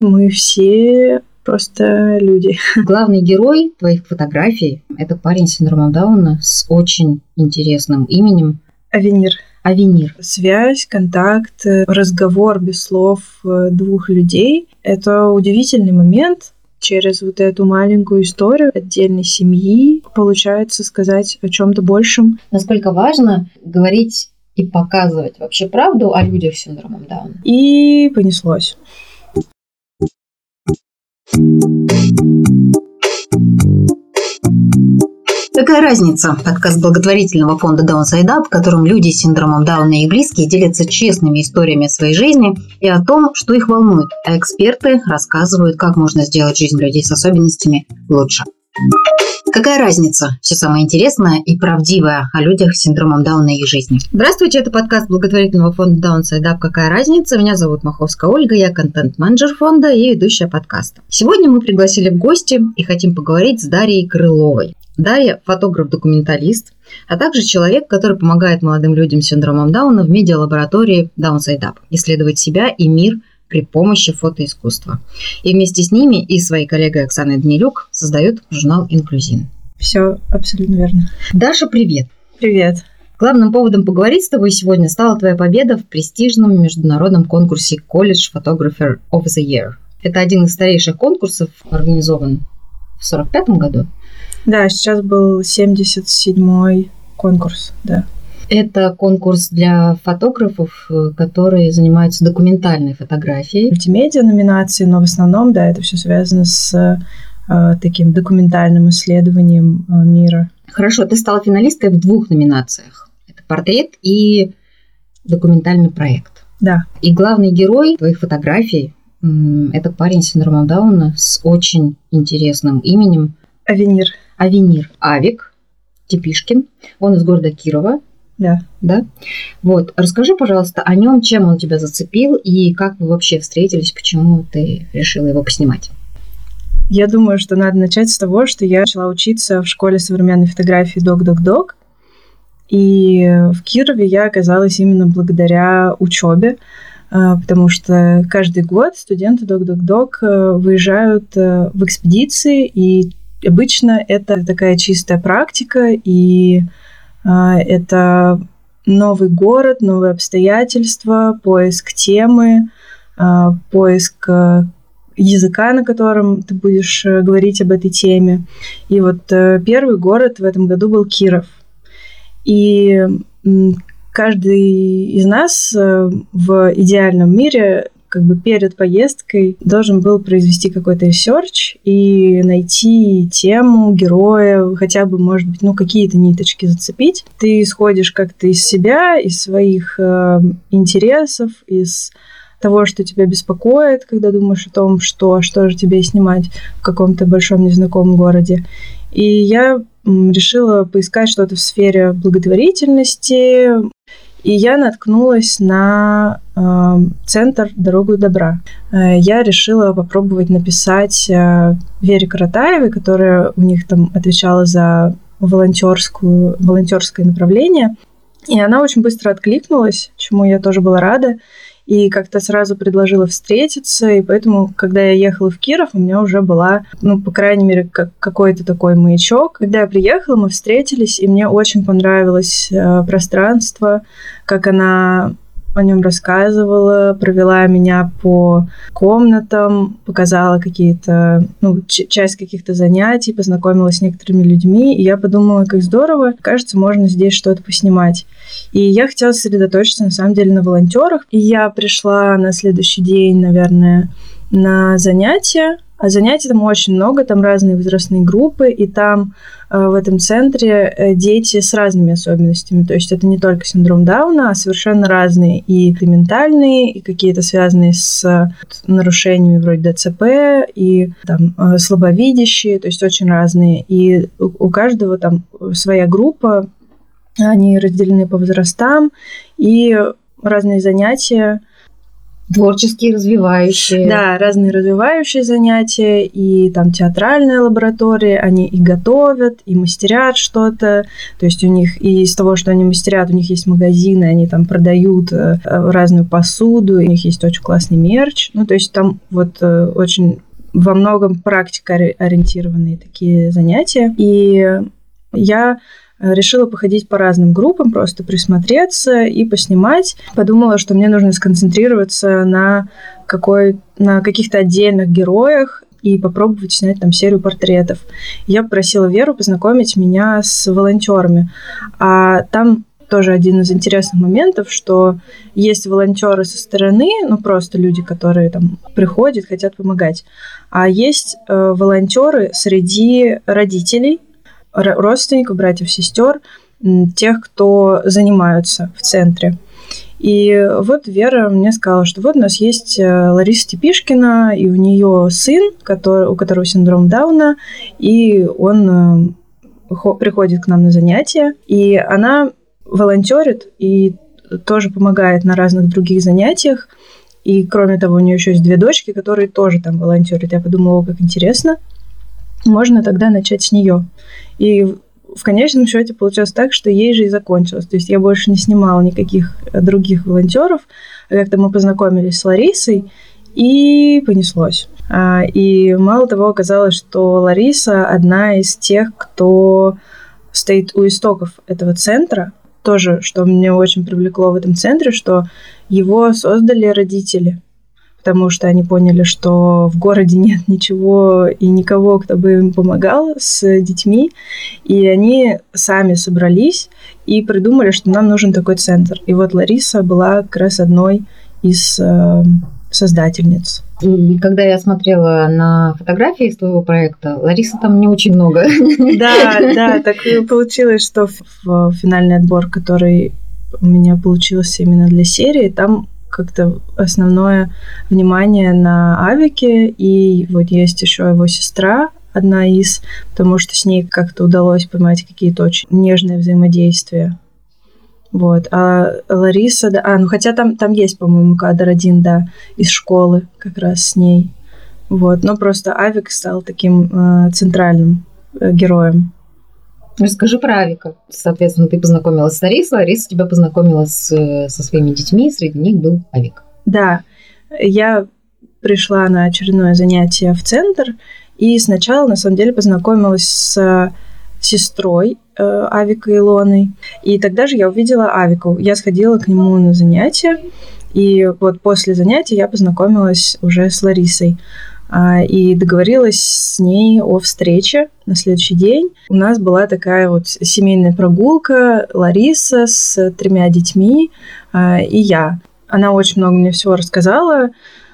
Мы все просто люди. Главный герой твоих фотографий – это парень с синдромом Дауна с очень интересным именем. Авенир. Авенир. Связь, контакт, разговор без слов э, двух людей – это удивительный момент, через вот эту маленькую историю отдельной семьи получается сказать о чем-то большем. Насколько важно говорить и показывать вообще правду о людях с синдромом Дауна. И понеслось. Какая разница? Подкаст благотворительного фонда Downside Up, в котором люди с синдромом Дауна и близкие делятся честными историями своей жизни и о том, что их волнует, а эксперты рассказывают, как можно сделать жизнь людей с особенностями лучше. Какая разница? Все самое интересное и правдивое о людях с синдромом Дауна и их жизни. Здравствуйте, это подкаст благотворительного фонда Up «Какая разница?». Меня зовут Маховская Ольга, я контент-менеджер фонда и ведущая подкаста. Сегодня мы пригласили в гости и хотим поговорить с Дарьей Крыловой. Дарья – фотограф-документалист, а также человек, который помогает молодым людям с синдромом Дауна в медиалаборатории Downside Up исследовать себя и мир – при помощи фотоискусства. И вместе с ними и своей коллегой Оксаной Данилюк создают журнал «Инклюзин». Все абсолютно верно. Даша, привет. Привет. Главным поводом поговорить с тобой сегодня стала твоя победа в престижном международном конкурсе College Photographer of the Year. Это один из старейших конкурсов, организован в 45 году. Да, сейчас был 77-й конкурс, да. Это конкурс для фотографов, э, которые занимаются документальной фотографией. Мультимедиа номинации, но в основном, да, это все связано с таким документальным исследованием э, мира. Хорошо, ты стала финалисткой в двух номинациях. Это портрет и документальный проект. Да. И главный герой твоих фотографий – это парень с синдромом Дауна с очень интересным именем. Авенир. Авенир. Авик Типишкин. Он из города Кирова. Да. Да? Вот. Расскажи, пожалуйста, о нем, чем он тебя зацепил и как вы вообще встретились, почему ты решила его поснимать. Я думаю, что надо начать с того, что я начала учиться в школе современной фотографии Док-Док-Док. И в Кирове я оказалась именно благодаря учебе, а, потому что каждый год студенты Док-Док-Док э, выезжают э, в экспедиции, и обычно это такая чистая практика, и это новый город, новые обстоятельства, поиск темы, поиск э, языка, на котором ты будешь э, говорить об этой теме. И вот э, первый город в этом году был Киров. И каждый из нас в идеальном мире как бы перед поездкой должен был произвести какой-то ресерч и найти тему, героя, хотя бы, может быть, ну, какие-то ниточки зацепить. Ты исходишь как-то из себя, из своих э, интересов, из того, что тебя беспокоит, когда думаешь о том, что, что же тебе снимать в каком-то большом незнакомом городе. И я решила поискать что-то в сфере благотворительности, и я наткнулась на э, центр «Дорогу добра». Э, я решила попробовать написать э, Вере Каратаевой, которая у них там отвечала за волонтерскую, волонтерское направление. И она очень быстро откликнулась, чему я тоже была рада и как-то сразу предложила встретиться, и поэтому, когда я ехала в Киров, у меня уже была, ну, по крайней мере, как какой-то такой маячок. Когда я приехала, мы встретились, и мне очень понравилось э, пространство, как она о нем рассказывала, провела меня по комнатам, показала какие-то, ну, часть каких-то занятий, познакомилась с некоторыми людьми, и я подумала, как здорово, кажется, можно здесь что-то поснимать. И я хотела сосредоточиться, на самом деле, на волонтерах. И я пришла на следующий день, наверное, на занятия, а занятий там очень много, там разные возрастные группы, и там э, в этом центре э, дети с разными особенностями. То есть это не только синдром Дауна, а совершенно разные и ментальные, и какие-то связанные с вот, нарушениями вроде ДЦП, и там э, слабовидящие, то есть очень разные. И у каждого там своя группа, они разделены по возрастам, и разные занятия Творческие, развивающие. Да, разные развивающие занятия, и там театральные лаборатории, они и готовят, и мастерят что-то. То есть у них и из того, что они мастерят, у них есть магазины, они там продают э, разную посуду, у них есть очень классный мерч. Ну, то есть там вот э, очень во многом практика ориентированные такие занятия. И я решила походить по разным группам, просто присмотреться и поснимать. Подумала, что мне нужно сконцентрироваться на, какой, на каких-то отдельных героях и попробовать снять там серию портретов. Я попросила Веру познакомить меня с волонтерами. А там тоже один из интересных моментов, что есть волонтеры со стороны, ну просто люди, которые там приходят, хотят помогать, а есть э, волонтеры среди родителей, родственников, братьев, сестер, тех, кто занимаются в центре. И вот Вера мне сказала, что вот у нас есть э, Лариса Тепишкина, и у нее сын, который, у которого синдром Дауна, и он э, приходит к нам на занятия, и она волонтерит и тоже помогает на разных других занятиях. И кроме того, у нее еще есть две дочки, которые тоже там волонтерят. Я подумала, как интересно. Можно тогда начать с нее. И в конечном счете получилось так, что ей же и закончилось. То есть я больше не снимала никаких э, других волонтеров. Как-то мы познакомились с Ларисой, и понеслось. А, и мало того, оказалось, что Лариса одна из тех, кто стоит у истоков этого центра. Тоже, что меня очень привлекло в этом центре, что его создали родители потому что они поняли, что в городе нет ничего и никого, кто бы им помогал с детьми, и они сами собрались и придумали, что нам нужен такой центр. И вот Лариса была как раз одной из э, создательниц. Когда я смотрела на фотографии из твоего проекта, Лариса там не очень много. Да, да, так получилось, что в финальный отбор, который у меня получился именно для серии, там как-то основное внимание на Авике, и вот есть еще его сестра, одна из, потому что с ней как-то удалось поймать какие-то очень нежные взаимодействия. Вот. А Лариса, да, а, ну хотя там, там есть, по-моему, кадр один, да, из школы как раз с ней. Вот. Но просто Авик стал таким э, центральным э, героем. Расскажи про Авика. Соответственно, ты познакомилась с Ларисой, Лариса тебя познакомила с, со своими детьми, среди них был Авик. Да, я пришла на очередное занятие в центр, и сначала, на самом деле, познакомилась с сестрой э, Авика Илоной. И тогда же я увидела Авику. Я сходила к нему на занятия, и вот после занятия я познакомилась уже с Ларисой. А, и договорилась с ней о встрече на следующий день. У нас была такая вот семейная прогулка, Лариса с тремя детьми а, и я. Она очень много мне всего рассказала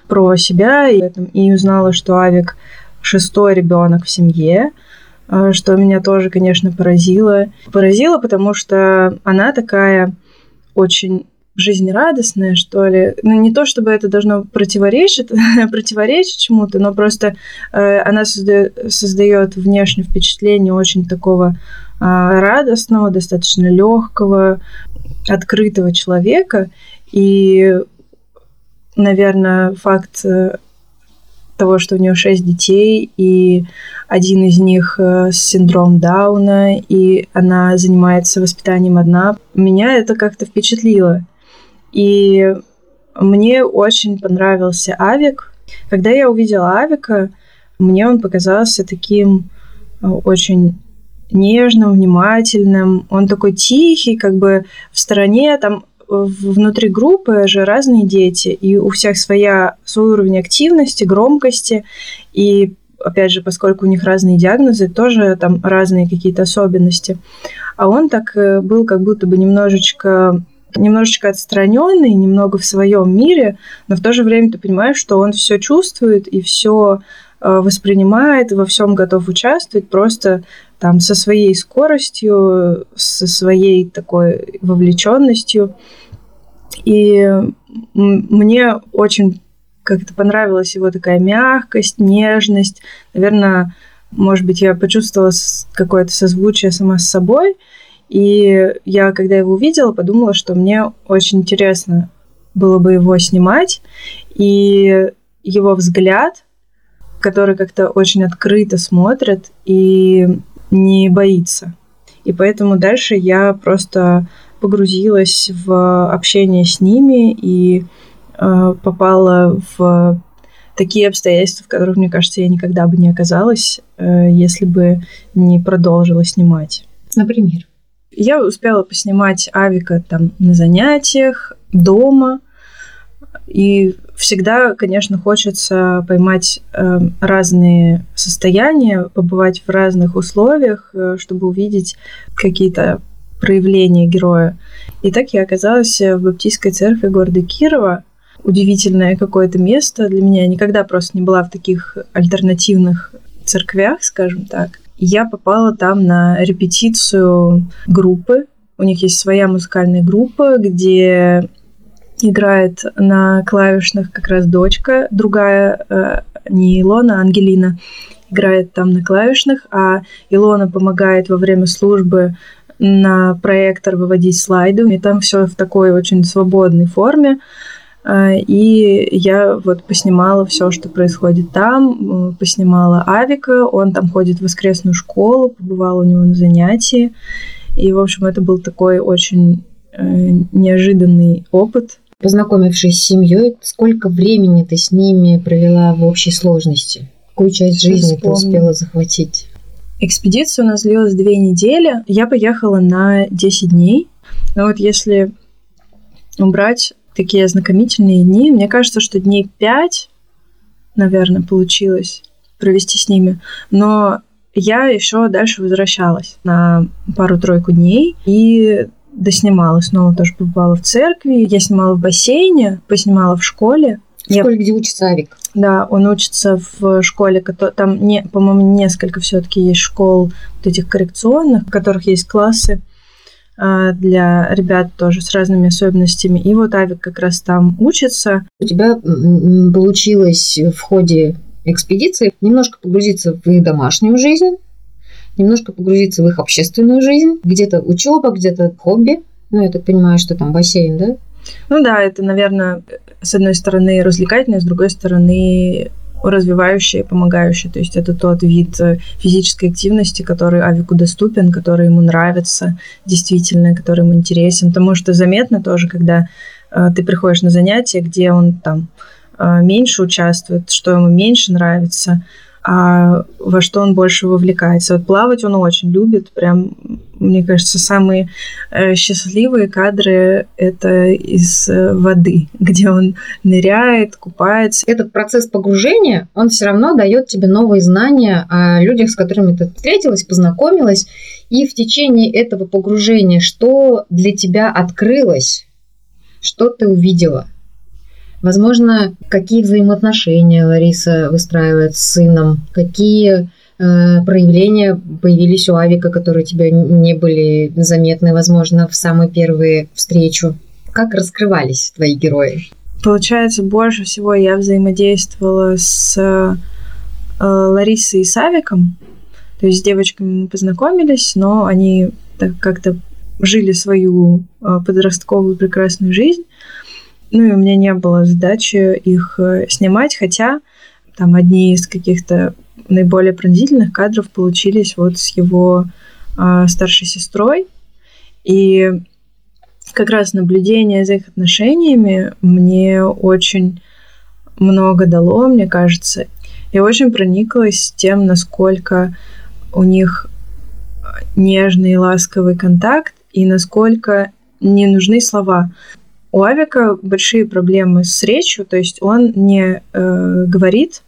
про себя и, и узнала, что Авик шестой ребенок в семье, а, что меня тоже, конечно, поразило. Поразило, потому что она такая очень жизнерадостная, что ли. Ну, не то, чтобы это должно противоречить, противоречить чему-то, но просто э, она создает, создает внешнее впечатление очень такого э, радостного, достаточно легкого, открытого человека. И, наверное, факт э, того, что у нее шесть детей, и один из них э, с синдромом Дауна, и она занимается воспитанием одна. Меня это как-то впечатлило. И мне очень понравился Авик. Когда я увидела Авика, мне он показался таким э, очень нежным, внимательным. Он такой тихий, как бы в стороне, там внутри группы же разные дети, и у всех своя, свой уровень активности, громкости, и опять же, поскольку у них разные диагнозы, тоже там разные какие-то особенности. А он так э, был как будто бы немножечко немножечко отстраненный, немного в своем мире, но в то же время ты понимаешь, что он все чувствует и все э, воспринимает, во всем готов участвовать, просто там со своей скоростью, со своей такой вовлеченностью. И мне очень как-то понравилась его такая мягкость, нежность. Наверное, может быть, я почувствовала какое-то созвучие сама с собой – и я, когда его увидела, подумала, что мне очень интересно было бы его снимать. И его взгляд, который как-то очень открыто смотрит и не боится. И поэтому дальше я просто погрузилась в общение с ними и э, попала в такие обстоятельства, в которых, мне кажется, я никогда бы не оказалась, э, если бы не продолжила снимать. Например? Я успела поснимать Авика там на занятиях, дома. И всегда, конечно, хочется поймать э, разные состояния, побывать в разных условиях, э, чтобы увидеть какие-то проявления героя. И так я оказалась в Баптистской церкви города Кирова. Удивительное какое-то место для меня. Я никогда просто не была в таких альтернативных церквях, скажем так. Я попала там на репетицию группы. У них есть своя музыкальная группа, где играет на клавишных как раз дочка, другая, э, не Илона, а Ангелина, играет там на клавишных, а Илона помогает во время службы на проектор выводить слайды. И там все в такой очень свободной форме. А, и я вот поснимала все, что происходит там, поснимала Авика, он там ходит в воскресную школу, побывала у него на занятии. И, в общем, это был такой очень э, неожиданный опыт. Познакомившись с семьей, сколько времени ты с ними провела в общей сложности? Какую часть жизни ты успела захватить? Экспедиция у нас длилась две недели. Я поехала на 10 дней. Но вот если убрать такие ознакомительные дни. Мне кажется, что дней пять, наверное, получилось провести с ними. Но я еще дальше возвращалась на пару-тройку дней и доснимала. Снова тоже побывала в церкви. Я снимала в бассейне, поснимала в школе. В школе, я... где учится Авик? Да, он учится в школе, там, не, по-моему, несколько все-таки есть школ вот этих коррекционных, в которых есть классы для ребят тоже с разными особенностями. И вот Авик как раз там учится. У тебя получилось в ходе экспедиции немножко погрузиться в их домашнюю жизнь, немножко погрузиться в их общественную жизнь, где-то учеба, где-то хобби. Ну, я так понимаю, что там бассейн, да? Ну да, это, наверное, с одной стороны развлекательное, с другой стороны развивающее, помогающее. То есть это тот вид э, физической активности, который Авику доступен, который ему нравится действительно, который ему интересен. Потому что заметно тоже, когда э, ты приходишь на занятия, где он там э, меньше участвует, что ему меньше нравится, а во что он больше вовлекается. Вот плавать он очень любит, прям, мне кажется, самые э, счастливые кадры это из э, воды, где он ныряет, купается. Этот процесс погружения, он все равно дает тебе новые знания о людях, с которыми ты встретилась, познакомилась, и в течение этого погружения что для тебя открылось, что ты увидела? Возможно, какие взаимоотношения Лариса выстраивает с сыном, какие проявления появились у Авика, которые тебе не были заметны, возможно, в самые первые встречу. Как раскрывались твои герои? Получается, больше всего я взаимодействовала с э, Ларисой и Савиком. То есть с девочками мы познакомились, но они так как-то жили свою э, подростковую прекрасную жизнь. Ну и у меня не было задачи их э, снимать, хотя там одни из каких-то наиболее пронзительных кадров получились вот с его э, старшей сестрой. И как раз наблюдение за их отношениями мне очень много дало, мне кажется. Я очень прониклась тем, насколько у них нежный и ласковый контакт, и насколько не нужны слова. У Авика большие проблемы с речью, то есть он не э, говорит,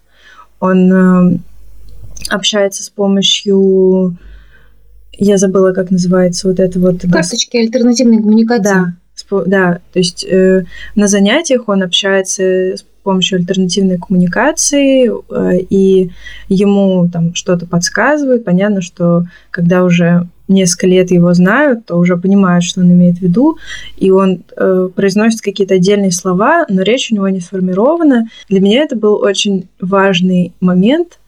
он э, общается с помощью, я забыла, как называется вот это вот. Карточки альтернативной коммуникации. Да, да, то есть э, на занятиях он общается с помощью альтернативной коммуникации, э, и ему там что-то подсказывают. Понятно, что когда уже несколько лет его знают, то уже понимают, что он имеет в виду, и он э, произносит какие-то отдельные слова, но речь у него не сформирована. Для меня это был очень важный момент,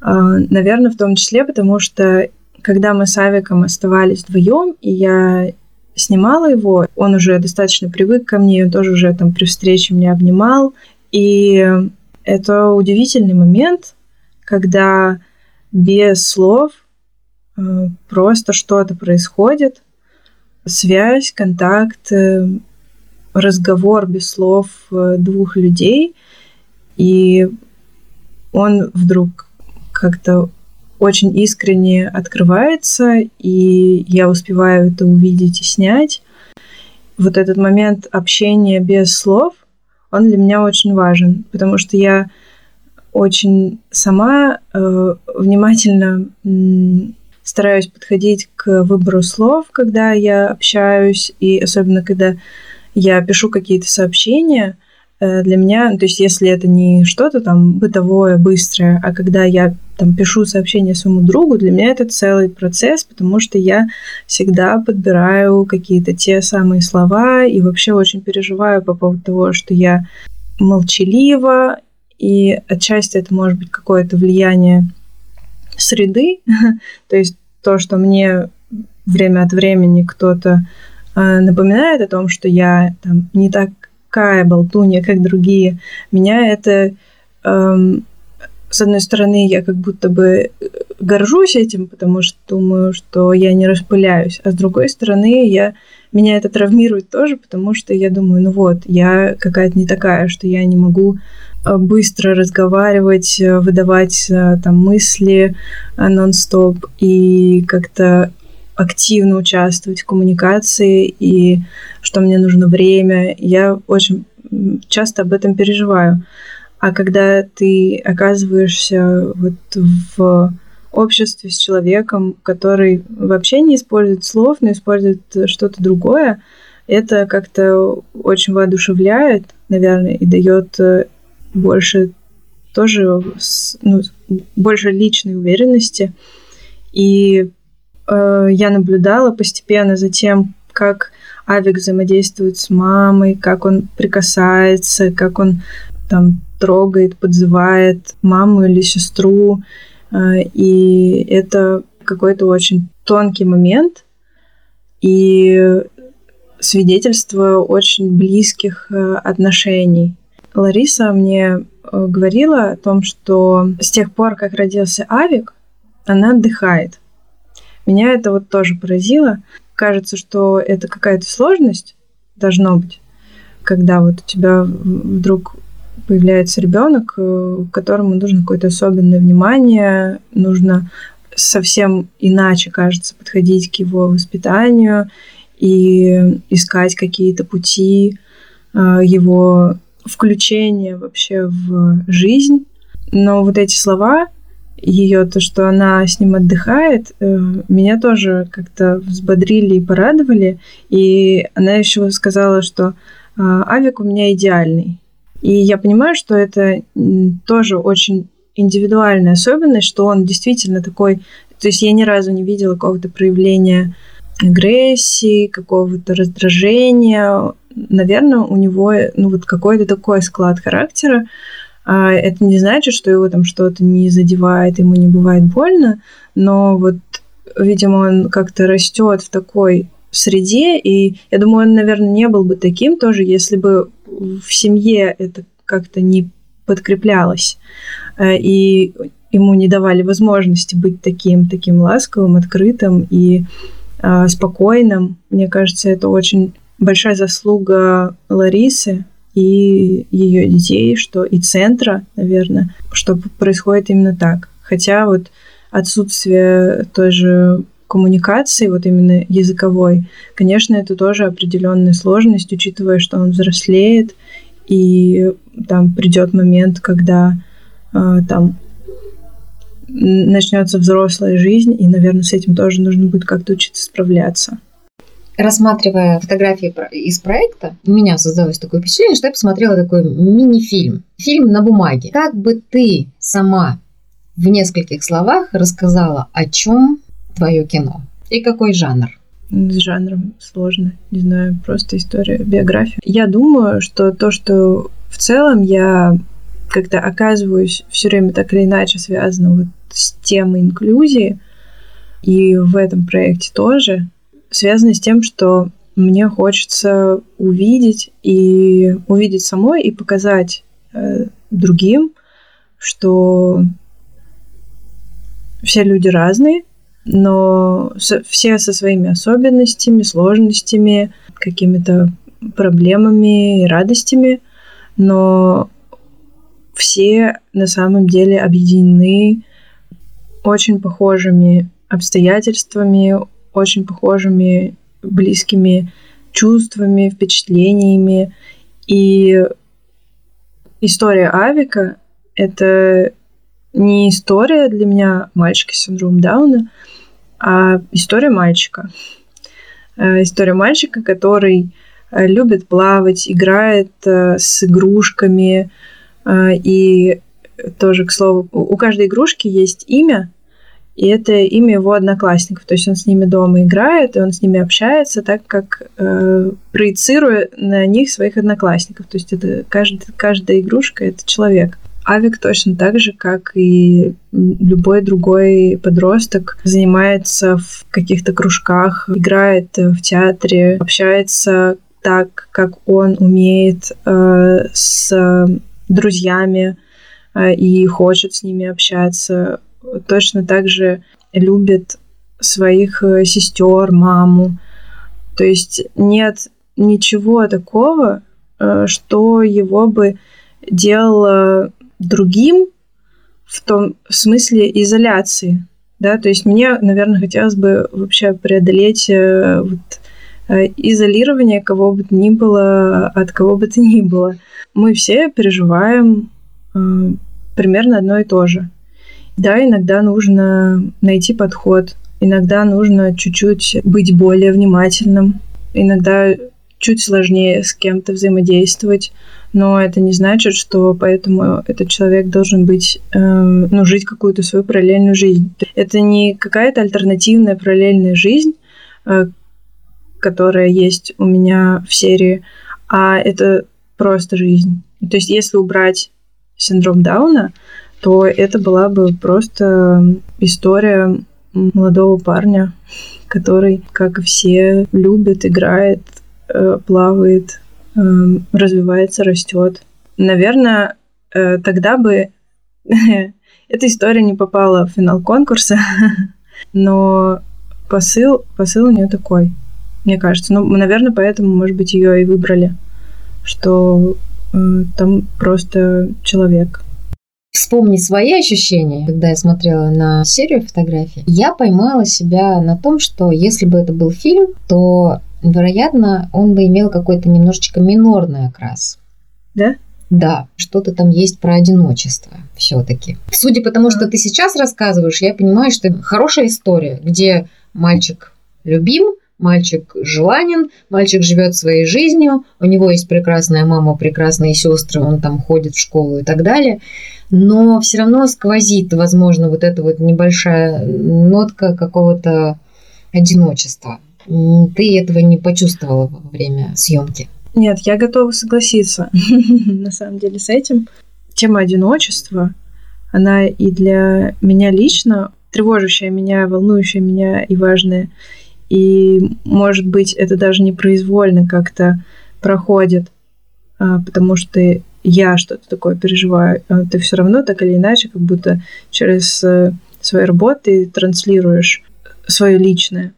наверное, в том числе, потому что когда мы с Авиком оставались вдвоем, и я снимала его, он уже достаточно привык ко мне, он тоже уже там при встрече меня обнимал, И это удивительный момент, когда без слов э, просто что-то происходит, связь, контакт, э, разговор без слов э, двух людей, и он вдруг как-то очень искренне открывается, и я успеваю это увидеть и снять. Вот этот момент общения без слов, он для меня очень важен, потому что я очень сама э, внимательно м, стараюсь подходить к выбору слов, когда я общаюсь, и особенно когда я пишу какие-то сообщения, э, для меня, то есть если это не что-то там бытовое, быстрое, а когда я там пишу сообщение своему другу, для меня это целый процесс, потому что я всегда подбираю какие-то те самые слова и вообще очень переживаю по поводу того, что я молчалива, и отчасти это может быть какое-то влияние среды, то есть то, что мне время от времени кто-то э, напоминает о том, что я там не такая болтунья, как другие, меня это эм, с одной стороны, я как будто бы горжусь этим, потому что думаю, что я не распыляюсь, а с другой стороны, я меня это травмирует тоже, потому что я думаю, ну вот, я какая-то не такая, что я не могу э, быстро разговаривать, э, выдавать э, там мысли нон-стоп. И как-то активно участвовать в коммуникации и что мне нужно время. Я очень часто об этом переживаю. А когда ты оказываешься вот в обществе с человеком, который вообще не использует слов, но использует что-то другое, это как-то очень воодушевляет, наверное, и дает э, больше тоже ну, больше личной уверенности. И я наблюдала постепенно за тем, как Авик взаимодействует с мамой, как он прикасается, как он там трогает, подзывает маму или сестру, э, и это какой-то очень тонкий момент и свидетельство очень близких э, отношений. Лариса мне э, говорила о том, что с тех пор, как родился Авик, она отдыхает. Меня это вот тоже поразило. Кажется, что это какая-то сложность должно быть, когда вот у тебя вдруг появляется ребенок, э, которому нужно какое-то особенное внимание, нужно совсем иначе, кажется, подходить к его воспитанию и искать какие-то пути э, его включения вообще в жизнь. Но вот эти слова, ее то, что она с ним отдыхает, э, меня тоже как-то взбодрили и порадовали. И она еще сказала, что Авик у меня идеальный. И я понимаю, что это тоже очень индивидуальная особенность, что он действительно такой... То есть я ни разу не видела какого-то проявления агрессии, какого-то раздражения. Наверное, у него ну, вот какой-то такой склад характера. А это не значит, что его там что-то не задевает, ему не бывает больно, но вот, видимо, он как-то растет в такой среде, и я думаю, он, наверное, не был бы таким тоже, если бы в семье это как-то не подкреплялось, э, и ему не давали возможности быть таким, таким ласковым, открытым и э, спокойным. Мне кажется, это очень большая заслуга Ларисы и ее детей, что и центра, наверное, что происходит именно так. Хотя вот отсутствие той же коммуникации, вот именно языковой, конечно, это тоже определенная сложность, учитывая, что он взрослеет, и там придет момент, когда э, там начнется взрослая жизнь, и, наверное, с этим тоже нужно будет как-то учиться справляться. Рассматривая фотографии из проекта, у меня создалось такое впечатление, что я посмотрела такой мини-фильм. Фильм на бумаге. Как бы ты сама в нескольких словах рассказала, о чем твое кино? И какой жанр? С жанром сложно, не знаю, просто история, биография. Я думаю, что то, что в целом я как-то оказываюсь все время так или иначе связана вот с темой инклюзии, и в этом проекте тоже, связано с тем, что мне хочется увидеть и увидеть самой и показать э, другим, что все люди разные, но со, все со своими особенностями, сложностями, какими-то проблемами и радостями, но все на самом деле объединены очень похожими обстоятельствами, очень похожими близкими чувствами, впечатлениями. И история Авика — это не история для меня мальчика с синдромом Дауна, а история мальчика. Э, история мальчика, который э, любит плавать, играет э, с игрушками. И тоже, к слову, у каждой игрушки есть имя, и это имя его одноклассников. То есть он с ними дома играет, и он с ними общается, так как э, проецируя на них своих одноклассников. То есть это каждый, каждая игрушка это человек. Авик точно так же, как и любой другой подросток, занимается в каких-то кружках, играет в театре, общается так, как он умеет э, с друзьями э, и хочет с ними общаться. Точно так же любит своих э, сестер, маму. То есть нет ничего такого, э, что его бы делало другим в том смысле изоляции. Да, то есть мне, наверное, хотелось бы вообще преодолеть э, вот, изолирование кого бы то ни было от кого бы то ни было. Мы все переживаем примерно одно и то же. Да, иногда нужно найти подход, иногда нужно чуть-чуть быть более внимательным, иногда чуть сложнее с кем-то взаимодействовать, но это не значит, что поэтому этот человек должен быть, э, ну, жить какую-то свою параллельную жизнь. Это не какая-то альтернативная параллельная жизнь, э, которая есть у меня в серии, а это просто жизнь. То есть, если убрать синдром Дауна, то это была бы просто история молодого парня, который, как и все, любит, играет, э, плавает, Эм, развивается, растет. Наверное, э, тогда бы эта история не попала в финал конкурса, но посыл, посыл у нее такой, мне кажется. Ну, наверное, поэтому, может быть, ее и выбрали, что э, там просто человек. Вспомни свои ощущения, когда я смотрела на серию фотографий. Я поймала себя на том, что если бы это был фильм, то вероятно, он бы имел какой-то немножечко минорный окрас. Да? Да, что-то там есть про одиночество все-таки. Судя по тому, что ты сейчас рассказываешь, я понимаю, что хорошая история, где мальчик любим, мальчик желанен, мальчик живет своей жизнью, у него есть прекрасная мама, прекрасные сестры, он там ходит в школу и так далее. Но все равно сквозит, возможно, вот эта вот небольшая нотка какого-то одиночества. Ты этого не почувствовала во время съемки? Нет, я готова согласиться на самом деле с этим. Тема одиночества, она и для меня лично тревожащая меня, волнующая меня и важная. И, может быть, это даже непроизвольно как-то проходит, а, потому что я что-то такое переживаю. А ты все равно так или иначе, как будто через э, свои работы транслируешь свое личное.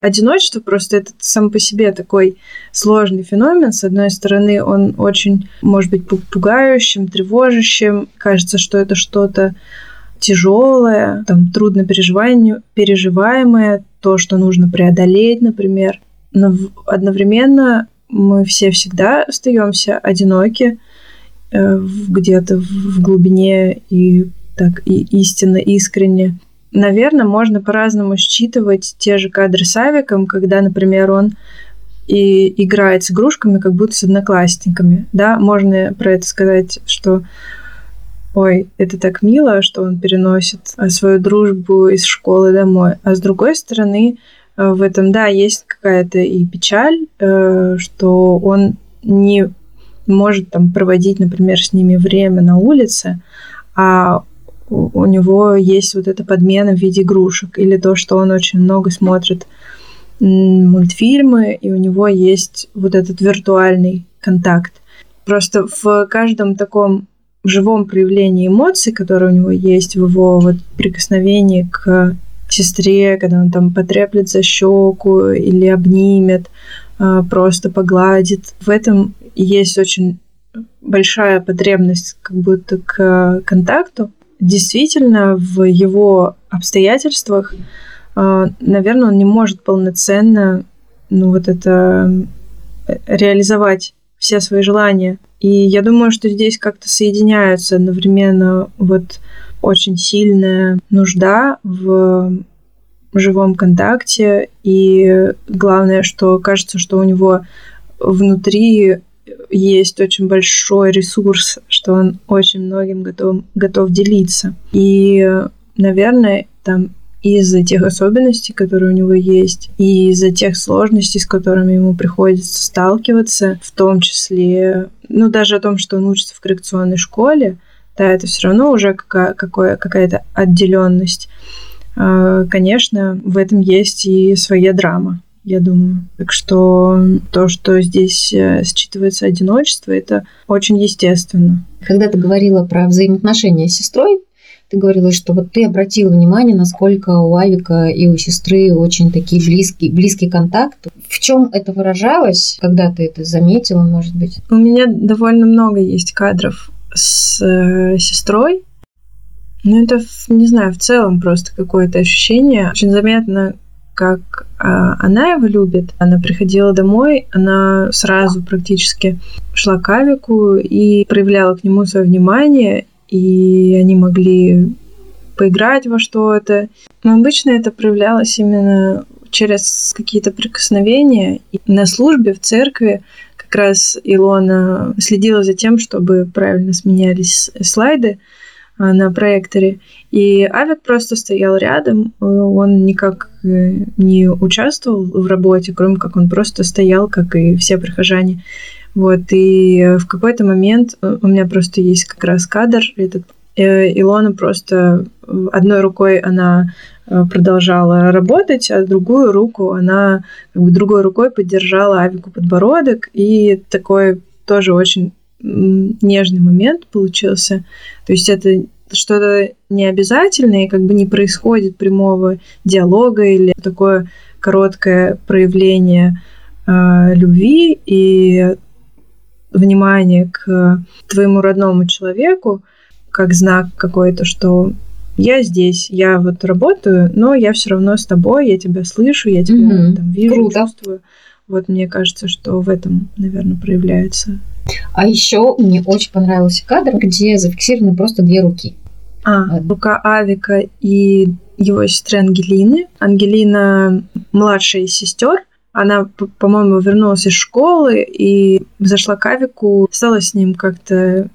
Одиночество просто это сам по себе такой сложный феномен. С одной стороны, он очень, может быть, пугающим, тревожащим. Кажется, что это что-то тяжелое, там трудно переживаемое, то, что нужно преодолеть, например. Но одновременно мы все всегда остаемся одиноки где-то в глубине и так и истинно, искренне. Наверное, можно по-разному считывать те же кадры с Авиком, когда, например, он и играет с игрушками, как будто с одноклассниками. Да, можно про это сказать, что ой, это так мило, что он переносит э, свою дружбу из школы домой. А с другой стороны, э, в этом, да, есть какая-то и печаль, э, что он не может там проводить, например, с ними время на улице, а у него есть вот эта подмена в виде игрушек, или то, что он очень много смотрит мультфильмы, и у него есть вот этот виртуальный контакт. Просто в каждом таком живом проявлении эмоций, которые у него есть, в его вот прикосновении к сестре, когда он там потреплет за щеку или обнимет, просто погладит. В этом есть очень большая потребность как будто к контакту. Действительно, в его обстоятельствах, а, наверное, он не может полноценно ну, вот это э, реализовать все свои желания. И я думаю, что здесь как-то соединяются одновременно вот очень сильная нужда в живом контакте. И главное, что кажется, что у него внутри есть очень большой ресурс, что он очень многим готов, готов делиться. И, наверное, там из-за тех особенностей, которые у него есть, и из-за тех сложностей, с которыми ему приходится сталкиваться, в том числе, ну, даже о том, что он учится в коррекционной школе, да, это все равно уже какая- какая- какая-то отделенность. А, конечно, в этом есть и своя драма, я думаю. Так что то, что здесь э, считывается одиночество, это очень естественно. Когда ты говорила про взаимоотношения с сестрой, ты говорила, что вот ты обратила внимание, насколько у Авика и у сестры очень такие близкие, близкий контакт. В чем это выражалось, когда ты это заметила, может быть? У меня довольно много есть кадров с э, сестрой, ну, это, не знаю, в целом просто какое-то ощущение. Очень заметно, как а, она его любит. Она приходила домой, она сразу практически шла к Авику и проявляла к нему свое внимание, и они могли поиграть во что-то. Но обычно это проявлялось именно через какие-то прикосновения. И на службе в церкви как раз Илона следила за тем, чтобы правильно сменялись слайды, на проекторе. И Авик просто стоял рядом, э, он никак э, не участвовал в работе, кроме как он просто стоял, как и все прихожане. Вот, и в какой-то момент э, у меня просто есть как раз кадр, этот Илона просто одной рукой она продолжала работать, а другую руку она как бы другой рукой поддержала Авику подбородок, и такой тоже очень нежный момент получился. То есть это что-то необязательное, и как бы не происходит прямого диалога или такое короткое проявление э, любви и внимания к твоему родному человеку, как знак какой-то, что я здесь, я вот работаю, но я все равно с тобой, я тебя слышу, я тебя mm-hmm. там вижу, Круто. чувствую. Вот мне кажется, что в этом, наверное, проявляется а еще мне очень понравился кадр, где зафиксированы просто две руки. А, рука Авика и его сестры Ангелины. Ангелина младшая из сестер. Она, по-моему, вернулась из школы и зашла к Авику, стала с ним как-то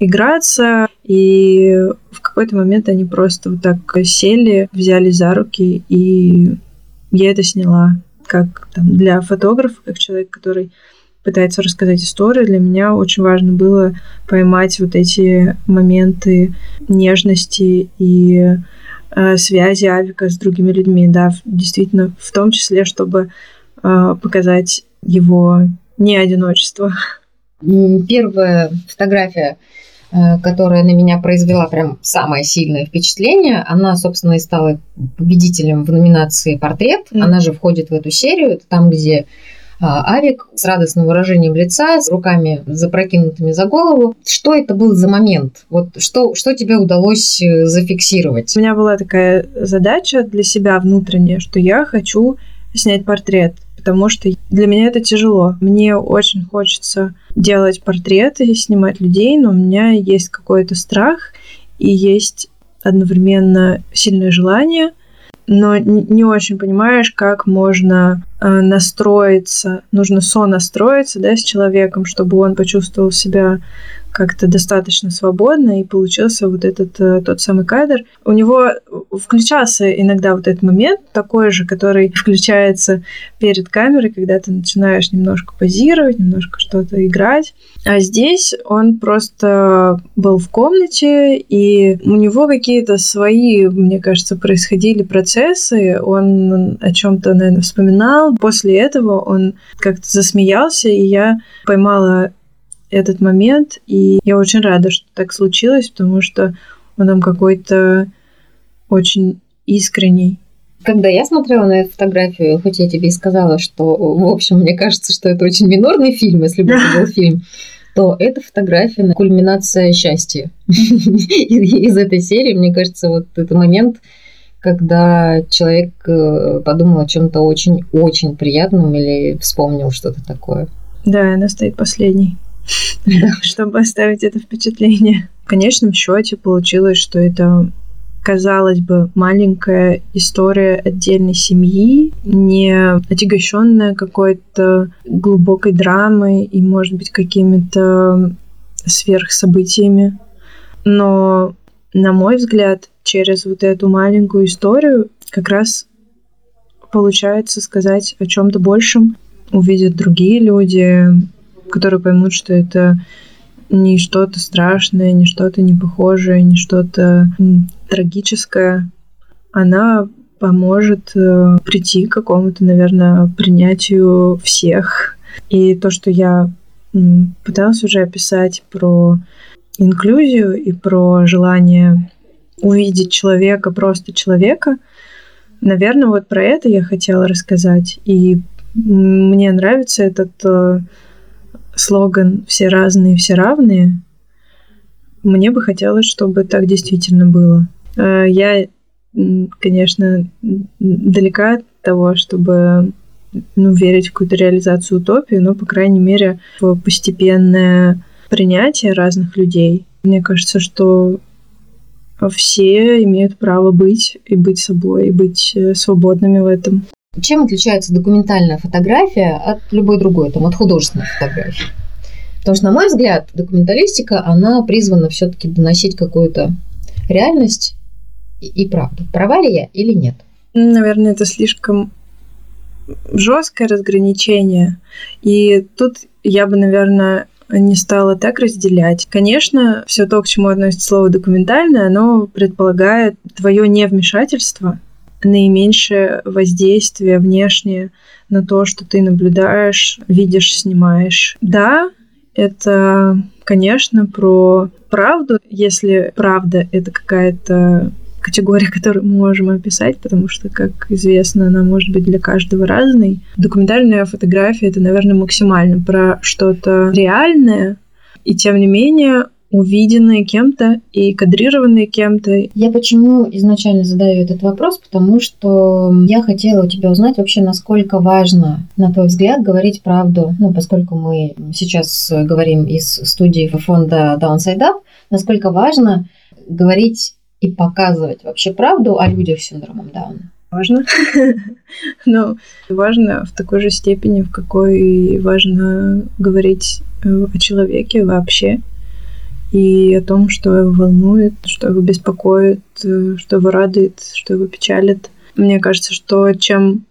играться, и в какой-то момент они просто вот так сели, взяли за руки, и я это сняла как там, для фотографа, как человек, который пытается рассказать историю, для меня очень важно было поймать вот эти моменты нежности и э, связи Авика с другими людьми, да, действительно, в том числе, чтобы э, показать его не одиночество. Первая фотография, э, которая на меня произвела прям самое сильное впечатление, она, собственно, и стала победителем в номинации «Портрет». Mm. Она же входит в эту серию, там, где Авик с радостным выражением лица, с руками запрокинутыми за голову. Что это был за момент? Вот что, что тебе удалось э, зафиксировать? У меня была такая задача для себя внутренняя, что я хочу снять портрет, потому что для меня это тяжело. Мне очень хочется делать портреты, снимать людей, но у меня есть какой-то страх и есть одновременно сильное желание – но не очень понимаешь, как можно э, настроиться, нужно сонастроиться да, с человеком, чтобы он почувствовал себя как-то достаточно свободно, и получился вот этот э, тот самый кадр. У него включался иногда вот этот момент, такой же, который включается перед камерой, когда ты начинаешь немножко позировать, немножко что-то играть. А здесь он просто был в комнате, и у него какие-то свои, мне кажется, происходили процессы. Он о чем-то, наверное, вспоминал. После этого он как-то засмеялся, и я поймала этот момент, и я очень рада, что так случилось, потому что он там какой-то очень искренний. Когда я смотрела на эту фотографию, хоть я тебе и сказала, что, в общем, мне кажется, что это очень минорный фильм, если бы это был фильм, то эта фотография на кульминация счастья. Из этой серии, мне кажется, вот этот момент, когда человек э, подумал о чем-то очень-очень приятном или вспомнил что-то такое. Да, она стоит последней, чтобы оставить это впечатление. В конечном счете получилось, что это казалось бы, маленькая история отдельной семьи, не отягощенная какой-то глубокой драмой и, может быть, какими-то сверхсобытиями. Но, на мой взгляд, через вот эту маленькую историю как раз получается сказать о чем-то большем, увидят другие люди, которые поймут, что это не что-то страшное, не что-то непохожее, не что-то трагическое. Она поможет э, прийти к какому-то, наверное, принятию всех. И то, что я пыталась уже описать про инклюзию и про желание увидеть человека, просто человека, наверное, вот про это я хотела рассказать. И мне нравится этот э, слоган «все разные, все равные», мне бы хотелось, чтобы так действительно было. Э, я, конечно, далека от того, чтобы ну, верить в какую-то реализацию утопии, но, по крайней мере, в постепенное принятие разных людей. Мне кажется, что все имеют право быть и быть собой, и быть э, свободными в этом. Чем отличается документальная фотография от любой другой, там, от художественной фотографии? Потому что, на мой взгляд, документалистика, она призвана все-таки доносить какую-то реальность и, и правду. Права ли я или нет? Наверное, это слишком жесткое разграничение. И тут я бы, наверное, не стала так разделять. Конечно, все то, к чему относится слово документальное, оно предполагает твое невмешательство наименьшее воздействие внешнее на то, что ты наблюдаешь, видишь, снимаешь. Да, это, конечно, про правду, если правда это какая-то категория, которую мы можем описать, потому что, как известно, она может быть для каждого разной. Документальная фотография — это, наверное, максимально про что-то реальное, и тем не менее увиденные кем-то и кадрированные кем-то. Я почему изначально задаю этот вопрос? Потому что я хотела у тебя узнать вообще, насколько важно, на твой взгляд, говорить правду. Ну, поскольку мы сейчас говорим из студии фонда Downside Up, насколько важно говорить и показывать вообще правду о людях с синдромом Дауна? Важно. Но важно в такой же степени, в какой важно говорить э, о человеке вообще и о том, что его волнует, что его беспокоит, э, что его радует, что его печалит. Мне кажется, что чем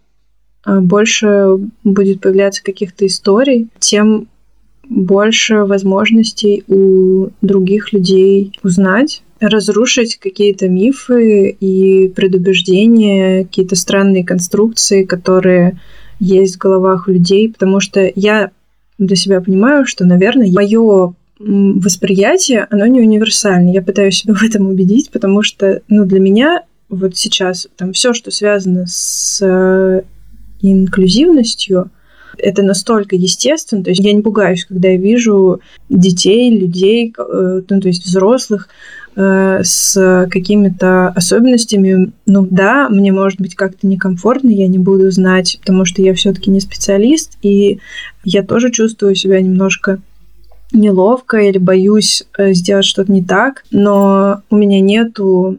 э, больше будет появляться каких-то историй, тем больше возможностей у других людей узнать, разрушить какие-то мифы и предубеждения, какие-то странные конструкции, которые есть в головах людей, потому что я для себя понимаю, что, наверное, мое восприятие, оно не универсальное. Я пытаюсь себя в этом убедить, потому что, ну, для меня вот сейчас там все, что связано с э, инклюзивностью, это настолько естественно, то есть я не пугаюсь, когда я вижу детей, людей, э, ну, то есть взрослых э, с какими-то особенностями. Ну да, мне может быть как-то некомфортно, я не буду знать, потому что я все-таки не специалист, и я тоже чувствую себя немножко неловко или боюсь э, сделать что-то не так, но у меня нету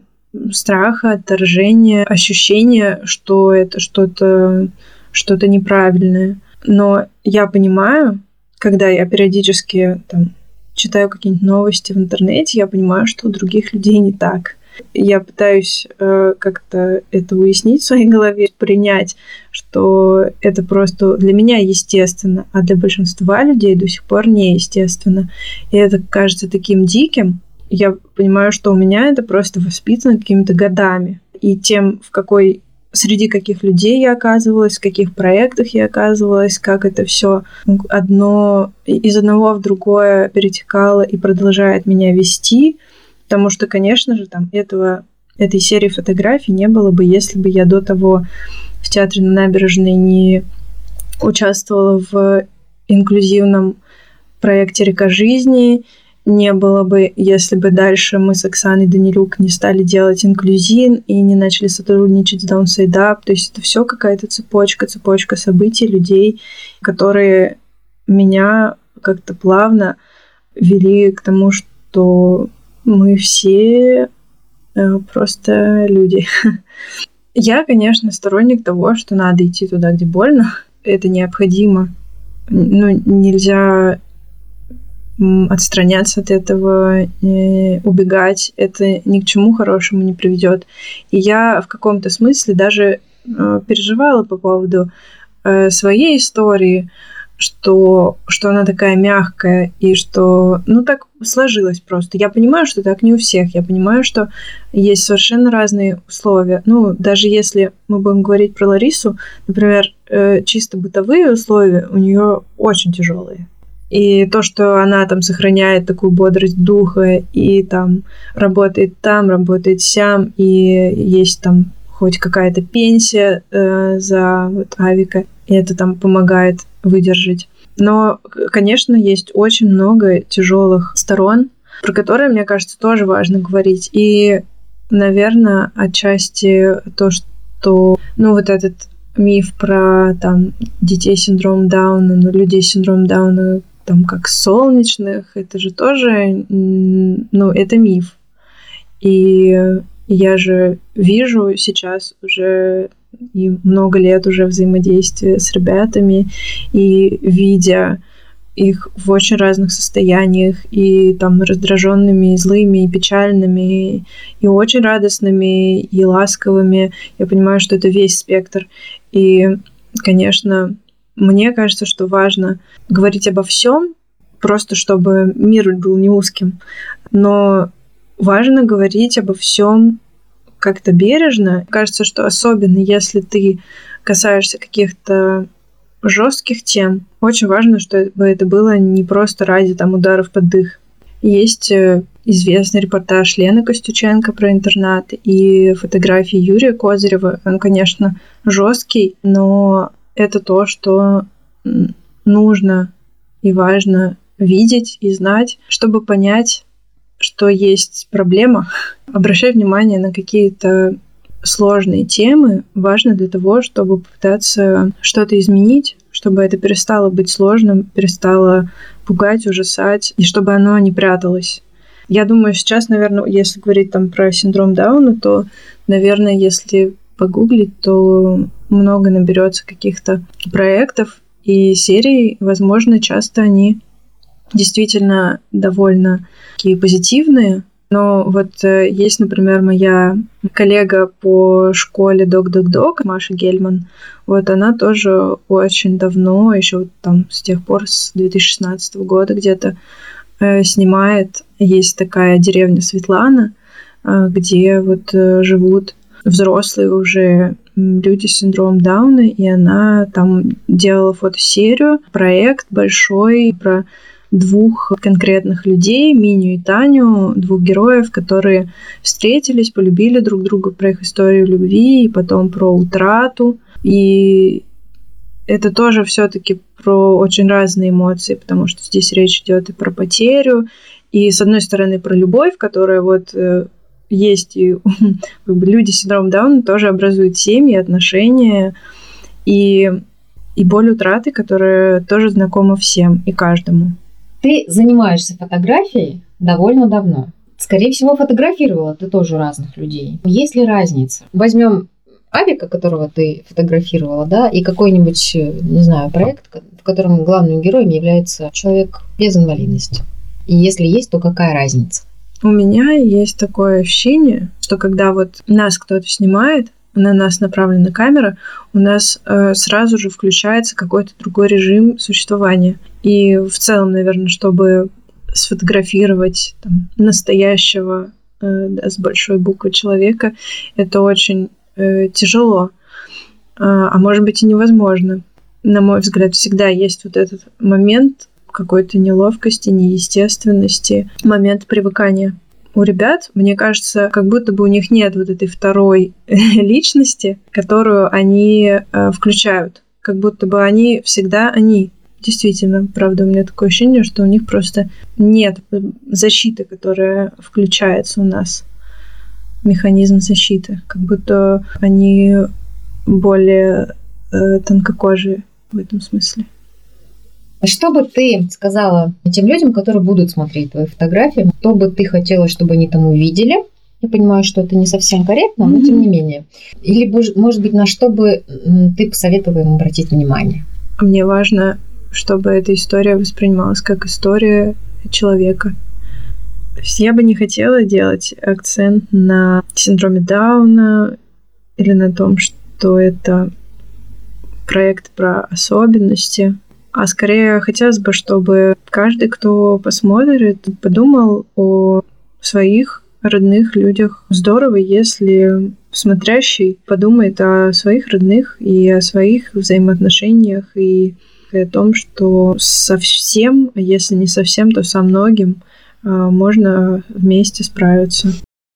страха, отторжения, ощущения, что это что-то что-то неправильное. Но я понимаю, когда я периодически там, читаю какие-нибудь новости в интернете, я понимаю, что у других людей не так. Я пытаюсь э, как-то это уяснить в своей голове, принять, что это просто для меня естественно, а для большинства людей до сих пор неестественно. И это кажется таким диким. Я понимаю, что у меня это просто воспитано какими-то годами. И тем, в какой среди каких людей я оказывалась, в каких проектах я оказывалась, как это все одно из одного в другое перетекало и продолжает меня вести, потому что, конечно же, там этого этой серии фотографий не было бы, если бы я до того в театре на набережной не участвовала в инклюзивном проекте «Река жизни», не было бы, если бы дальше мы с Оксаной Данилюк не стали делать инклюзин и не начали сотрудничать с Downside Up. То есть это все какая-то цепочка, цепочка событий, людей, которые меня как-то плавно вели к тому, что мы все э, просто люди. Я, конечно, сторонник того, что надо идти туда, где больно. Это необходимо. Ну, нельзя отстраняться от этого, убегать, это ни к чему хорошему не приведет. И я в каком-то смысле даже э, переживала по поводу э, своей истории, что, что она такая мягкая, и что, ну, так сложилось просто. Я понимаю, что так не у всех. Я понимаю, что есть совершенно разные условия. Ну, даже если мы будем говорить про Ларису, например, э, чисто бытовые условия у нее очень тяжелые. И то, что она там сохраняет такую бодрость духа и там работает там, работает сям, и есть там хоть какая-то пенсия э, за вот, авика, и это там помогает выдержать. Но, конечно, есть очень много тяжелых сторон, про которые, мне кажется, тоже важно говорить. И, наверное, отчасти то, что, ну, вот этот миф про там детей с синдромом Дауна, ну, людей с синдромом Дауна там как солнечных, это же тоже, ну, это миф. И я же вижу сейчас уже и много лет уже взаимодействия с ребятами, и видя их в очень разных состояниях, и там раздраженными, и злыми, и печальными, и очень радостными, и ласковыми. Я понимаю, что это весь спектр. И, конечно, мне кажется, что важно говорить обо всем, просто чтобы мир был не узким. Но важно говорить обо всем как-то бережно. Кажется, что особенно если ты касаешься каких-то жестких тем, очень важно, чтобы это было не просто ради там ударов под дых. Есть э, известный репортаж Лены Костюченко про интернат и фотографии Юрия Козырева. Он, конечно, жесткий, но это то, что нужно и важно видеть и знать, чтобы понять, что есть проблема. Обращать внимание на какие-то сложные темы важно для того, чтобы попытаться что-то изменить, чтобы это перестало быть сложным, перестало пугать, ужасать, и чтобы оно не пряталось. Я думаю, сейчас, наверное, если говорить там про синдром Дауна, то, наверное, если погуглить, то много наберется каких-то проектов и серий. Возможно, часто они действительно довольно такие позитивные. Но вот э, есть, например, моя коллега по школе Док-Док-Док, Маша Гельман. Вот она тоже очень давно, еще вот там с тех пор, с 2016 года где-то, э, снимает. Есть такая деревня Светлана, э, где вот живут взрослые уже люди с синдромом Дауна, и она там делала фотосерию, проект большой про двух конкретных людей, Миню и Таню, двух героев, которые встретились, полюбили друг друга, про их историю любви, и потом про утрату. И это тоже все-таки про очень разные эмоции, потому что здесь речь идет и про потерю, и с одной стороны про любовь, которая вот э, есть и как бы, люди с синдромом Дауна тоже образуют семьи, отношения и, и боль утраты, которая тоже знакома всем и каждому. Ты занимаешься фотографией довольно давно. Скорее всего, фотографировала ты тоже разных людей. Есть ли разница? Возьмем Авика, которого ты фотографировала, да, и какой-нибудь, не знаю, проект, в котором главным героем является человек без инвалидности. И если есть, то какая разница? У меня есть такое ощущение, что когда вот нас кто-то снимает, на нас направлена камера, у нас э, сразу же включается какой-то другой режим существования. И в целом, наверное, чтобы сфотографировать там, настоящего э, да, с большой буквы человека, это очень э, тяжело. а, а может быть и невозможно. На мой взгляд, всегда есть вот этот момент какой-то неловкости, неестественности, момент привыкания. У ребят, мне кажется, как будто бы у них нет вот этой второй личности, которую они э, включают. Как будто бы они всегда они. Действительно, правда, у меня такое ощущение, что у них просто нет защиты, которая включается у нас. Механизм защиты. Как будто они более э, тонкокожие в этом смысле. А что бы ты сказала тем людям, которые будут смотреть твои фотографии? Что бы ты хотела, чтобы они там увидели? Я понимаю, что это не совсем корректно, но mm-hmm. тем не менее. Или, может быть, на что бы ты посоветовала им обратить внимание? Мне важно, чтобы эта история воспринималась как история человека. Я бы не хотела делать акцент на синдроме Дауна или на том, что это проект про особенности, а скорее хотелось бы, чтобы каждый, кто посмотрит, подумал о своих родных людях. Здорово, если смотрящий подумает о своих родных и о своих взаимоотношениях и о том, что совсем, если не совсем, то со многим а, можно вместе справиться.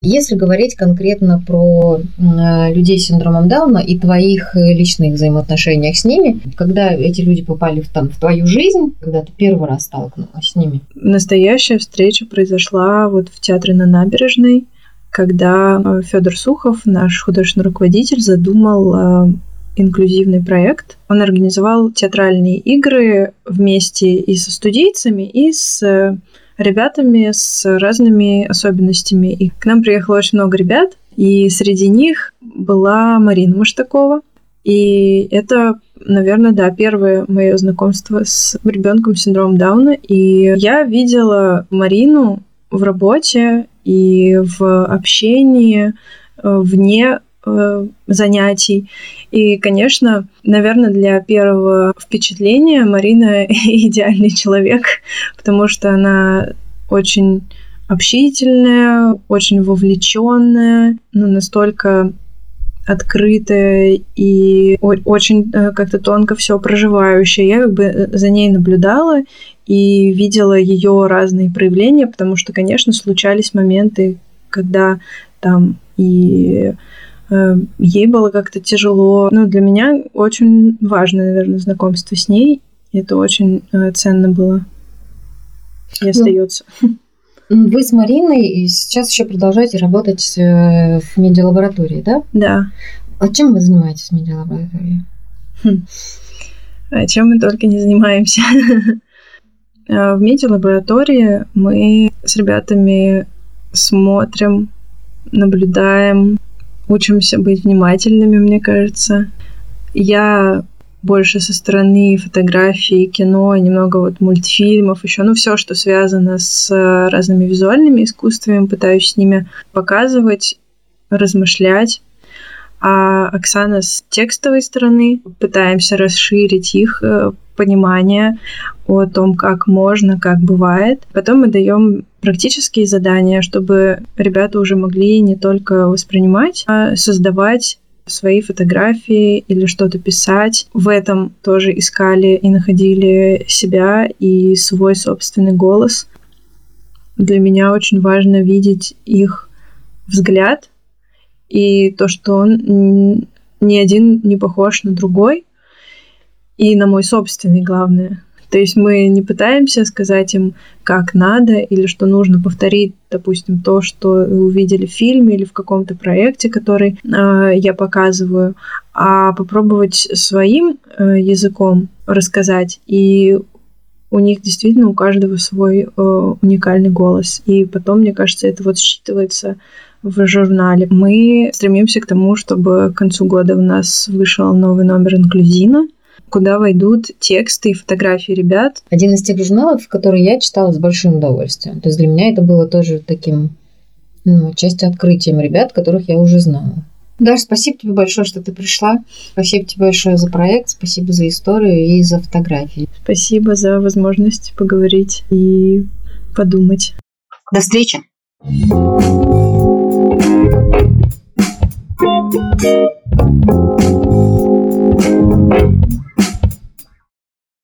Если говорить конкретно про э, людей с синдромом Дауна и твоих э, личных взаимоотношениях с ними, когда эти люди попали в, там, в твою жизнь, когда ты первый раз столкнулась с ними? Настоящая встреча произошла вот в театре на набережной, когда э, Федор Сухов, наш художественный руководитель, задумал инклюзивный проект. Он организовал театральные игры вместе и со студийцами, и с ребятами с разными особенностями. И к нам приехало очень много ребят, и среди них была Марина Маштакова. И это, наверное, да, первое мое знакомство с ребенком с синдромом Дауна. И я видела Марину в работе и в общении э, вне э, занятий. И, конечно, наверное, для первого впечатления Марина идеальный человек, потому что она очень общительная, очень вовлеченная, ну, настолько открытая и очень э, как-то тонко все проживающая. Я как бы э, за ней наблюдала и видела ее разные проявления, потому что, конечно, случались моменты, когда там и ей было как-то тяжело. Ну, для меня очень важно, наверное, знакомство с ней. Это очень э, ценно было и ну, остается. Вы с Мариной сейчас еще продолжаете работать э, в медиалаборатории, да? Да. А чем вы занимаетесь в медиалаборатории? Хм. А чем мы только не занимаемся. В медиалаборатории мы с ребятами смотрим, наблюдаем, учимся быть внимательными, мне кажется. Я больше со стороны фотографии, кино, немного вот мультфильмов, еще, ну, все, что связано с разными визуальными искусствами, пытаюсь с ними показывать, размышлять. А Оксана с текстовой стороны пытаемся расширить их э, понимание о том, как можно, как бывает. Потом мы даем практические задания, чтобы ребята уже могли не только воспринимать, а создавать свои фотографии или что-то писать. В этом тоже искали и находили себя и свой собственный голос. Для меня очень важно видеть их взгляд и то, что он ни один не похож на другой, и на мой собственный, главное. То есть мы не пытаемся сказать им, как надо, или что нужно повторить, допустим, то, что увидели в фильме или в каком-то проекте, который э, я показываю, а попробовать своим э, языком рассказать. И у них действительно у каждого свой э, уникальный голос. И потом, мне кажется, это вот считывается в журнале. Мы стремимся к тому, чтобы к концу года у нас вышел новый номер инклюзина, куда войдут тексты и фотографии ребят. Один из тех журналов, который я читала с большим удовольствием. То есть для меня это было тоже таким, ну, частью открытием ребят, которых я уже знала. Даша, спасибо тебе большое, что ты пришла. Спасибо тебе большое за проект, спасибо за историю и за фотографии. Спасибо за возможность поговорить и подумать. До встречи. Thank you.